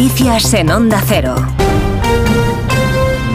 Noticias en Onda Cero.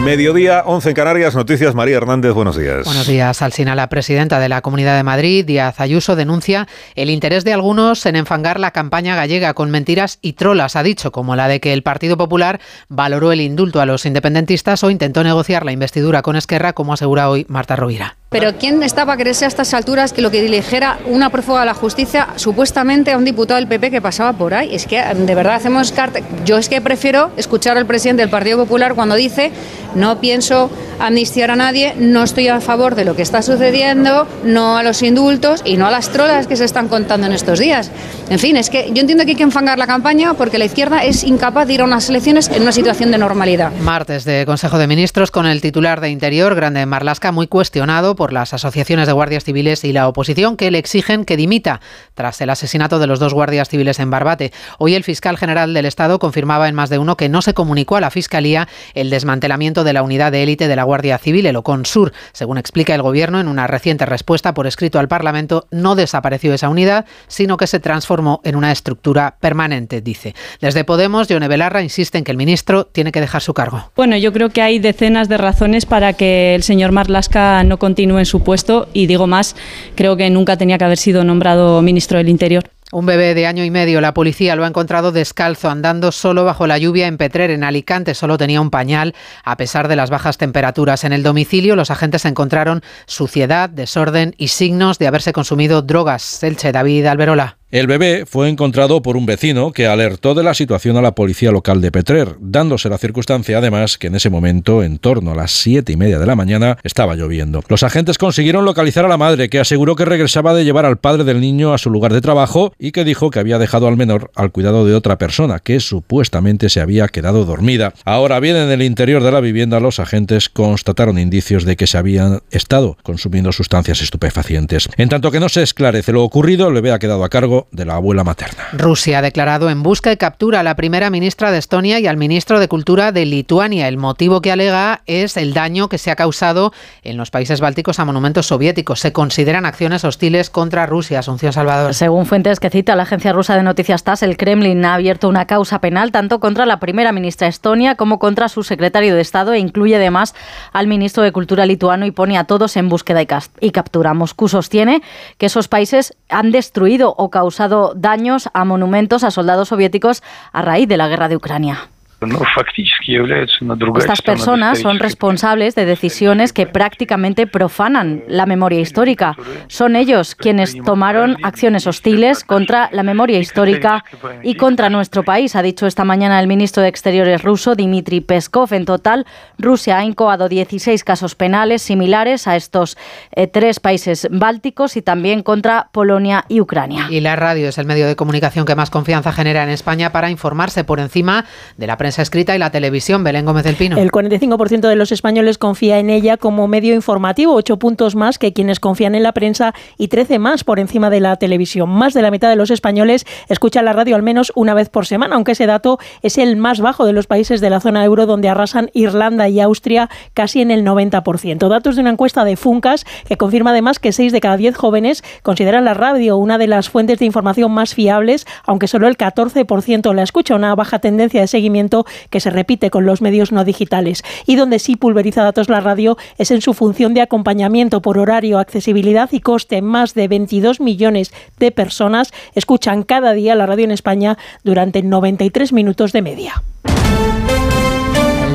Mediodía, 11 en Canarias, Noticias María Hernández, buenos días. Buenos días, Alsina. La presidenta de la Comunidad de Madrid, Díaz Ayuso, denuncia el interés de algunos en enfangar la campaña gallega con mentiras y trolas, ha dicho, como la de que el Partido Popular valoró el indulto a los independentistas o intentó negociar la investidura con Esquerra, como asegura hoy Marta Rovira. Pero ¿quién estaba a creerse a estas alturas que lo que dijera una prófuga de la justicia supuestamente a un diputado del PP que pasaba por ahí? Es que de verdad hacemos carta. Yo es que prefiero escuchar al presidente del Partido Popular cuando dice no pienso amnistiar a nadie, no estoy a favor de lo que está sucediendo, no a los indultos y no a las trolas que se están contando en estos días. En fin, es que yo entiendo que hay que enfangar la campaña porque la izquierda es incapaz de ir a unas elecciones en una situación de normalidad. Martes de Consejo de Ministros con el titular de Interior, Grande Marlasca, muy cuestionado por las asociaciones de guardias civiles y la oposición que le exigen que dimita tras el asesinato de los dos guardias civiles en Barbate. Hoy el fiscal general del Estado confirmaba en más de uno que no se comunicó a la Fiscalía el desmantelamiento de la unidad de élite de la Guardia Civil, el Oconsur. Según explica el Gobierno en una reciente respuesta por escrito al Parlamento, no desapareció esa unidad, sino que se transformó en una estructura permanente, dice. Desde Podemos, Yone Belarra insiste en que el ministro tiene que dejar su cargo. Bueno, yo creo que hay decenas de razones para que el señor Marlasca no continúe en su puesto y digo más, creo que nunca tenía que haber sido nombrado ministro del Interior. Un bebé de año y medio, la policía lo ha encontrado descalzo, andando solo bajo la lluvia en Petrer, en Alicante. Solo tenía un pañal, a pesar de las bajas temperaturas. En el domicilio, los agentes encontraron suciedad, desorden y signos de haberse consumido drogas. Elche, David Alberola. El bebé fue encontrado por un vecino que alertó de la situación a la policía local de Petrer, dándose la circunstancia además que en ese momento, en torno a las siete y media de la mañana, estaba lloviendo. Los agentes consiguieron localizar a la madre, que aseguró que regresaba de llevar al padre del niño a su lugar de trabajo y que dijo que había dejado al menor al cuidado de otra persona, que supuestamente se había quedado dormida. Ahora bien, en el interior de la vivienda los agentes constataron indicios de que se habían estado consumiendo sustancias estupefacientes. En tanto que no se esclarece lo ocurrido, el bebé ha quedado a cargo de la abuela materna. Rusia ha declarado en busca y captura a la primera ministra de Estonia y al ministro de Cultura de Lituania. El motivo que alega es el daño que se ha causado en los países bálticos a monumentos soviéticos. Se consideran acciones hostiles contra Rusia. Asunción Salvador. Según fuentes que cita la agencia rusa de noticias TASS, el Kremlin ha abierto una causa penal tanto contra la primera ministra estonia como contra su secretario de Estado e incluye además al ministro de Cultura lituano y pone a todos en búsqueda y captura. Moscú sostiene que esos países han destruido o causado causado daños a monumentos a soldados soviéticos a raíz de la guerra de Ucrania. Estas personas son responsables de decisiones que prácticamente profanan la memoria histórica. Son ellos quienes tomaron acciones hostiles contra la memoria histórica y contra nuestro país, ha dicho esta mañana el ministro de Exteriores ruso, Dmitry Peskov. En total, Rusia ha incoado 16 casos penales similares a estos eh, tres países bálticos y también contra Polonia y Ucrania. Y la radio es el medio de comunicación que más confianza genera en España para informarse por encima de la prensa escrita y la televisión. Belén Gómez del Pino. El 45% de los españoles confía en ella como medio informativo, 8 puntos más que quienes confían en la prensa y 13 más por encima de la televisión. Más de la mitad de los españoles escuchan la radio al menos una vez por semana, aunque ese dato es el más bajo de los países de la zona euro donde arrasan Irlanda y Austria casi en el 90%. Datos de una encuesta de Funcas que confirma además que 6 de cada 10 jóvenes consideran la radio una de las fuentes de información más fiables, aunque solo el 14% la escucha, una baja tendencia de seguimiento que se repite con los medios no digitales. Y donde sí pulveriza datos la radio es en su función de acompañamiento por horario, accesibilidad y coste. Más de 22 millones de personas escuchan cada día la radio en España durante 93 minutos de media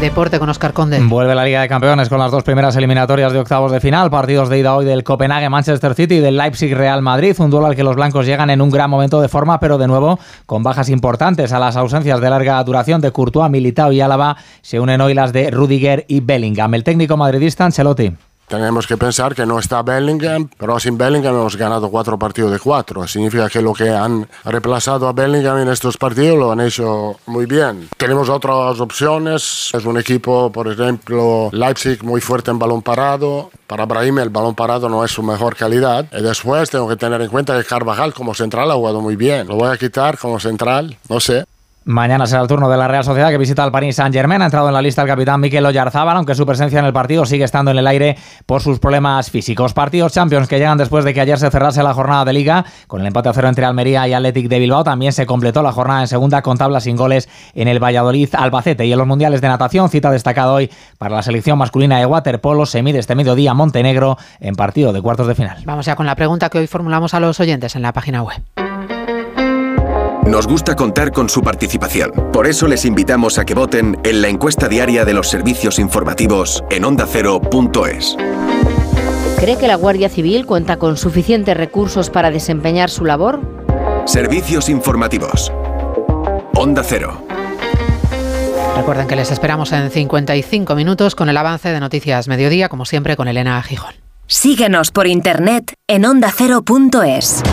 deporte con Oscar Conde. Vuelve la Liga de Campeones con las dos primeras eliminatorias de octavos de final, partidos de ida hoy del Copenhague Manchester City y del Leipzig Real Madrid, un duelo al que los blancos llegan en un gran momento de forma, pero de nuevo con bajas importantes a las ausencias de larga duración de Courtois, Militao y Álava se unen hoy las de Rudiger y Bellingham. El técnico madridista Ancelotti. Tenemos que pensar que no está Bellingham, pero sin Bellingham hemos ganado cuatro partidos de cuatro. Significa que lo que han reemplazado a Bellingham en estos partidos lo han hecho muy bien. Tenemos otras opciones. Es un equipo, por ejemplo, Leipzig muy fuerte en balón parado. Para Brahim el balón parado no es su mejor calidad. Y después tengo que tener en cuenta que Carvajal como central ha jugado muy bien. Lo voy a quitar como central, no sé. Mañana será el turno de la Real Sociedad que visita al Paris Saint-Germain. Ha entrado en la lista el capitán Mikel Oyarzábal, aunque su presencia en el partido sigue estando en el aire por sus problemas físicos. Partidos Champions que llegan después de que ayer se cerrase la jornada de Liga con el empate a cero entre Almería y Athletic de Bilbao. También se completó la jornada en segunda con tablas sin goles en el Valladolid Albacete. Y en los Mundiales de Natación, cita destacada hoy para la selección masculina de waterpolo, se mide este mediodía Montenegro en partido de cuartos de final. Vamos ya con la pregunta que hoy formulamos a los oyentes en la página web. Nos gusta contar con su participación. Por eso les invitamos a que voten en la encuesta diaria de los servicios informativos en ondacero.es. ¿Cree que la Guardia Civil cuenta con suficientes recursos para desempeñar su labor? Servicios informativos. Onda Cero. Recuerden que les esperamos en 55 minutos con el avance de Noticias Mediodía, como siempre con Elena Gijón. Síguenos por internet en ondacero.es.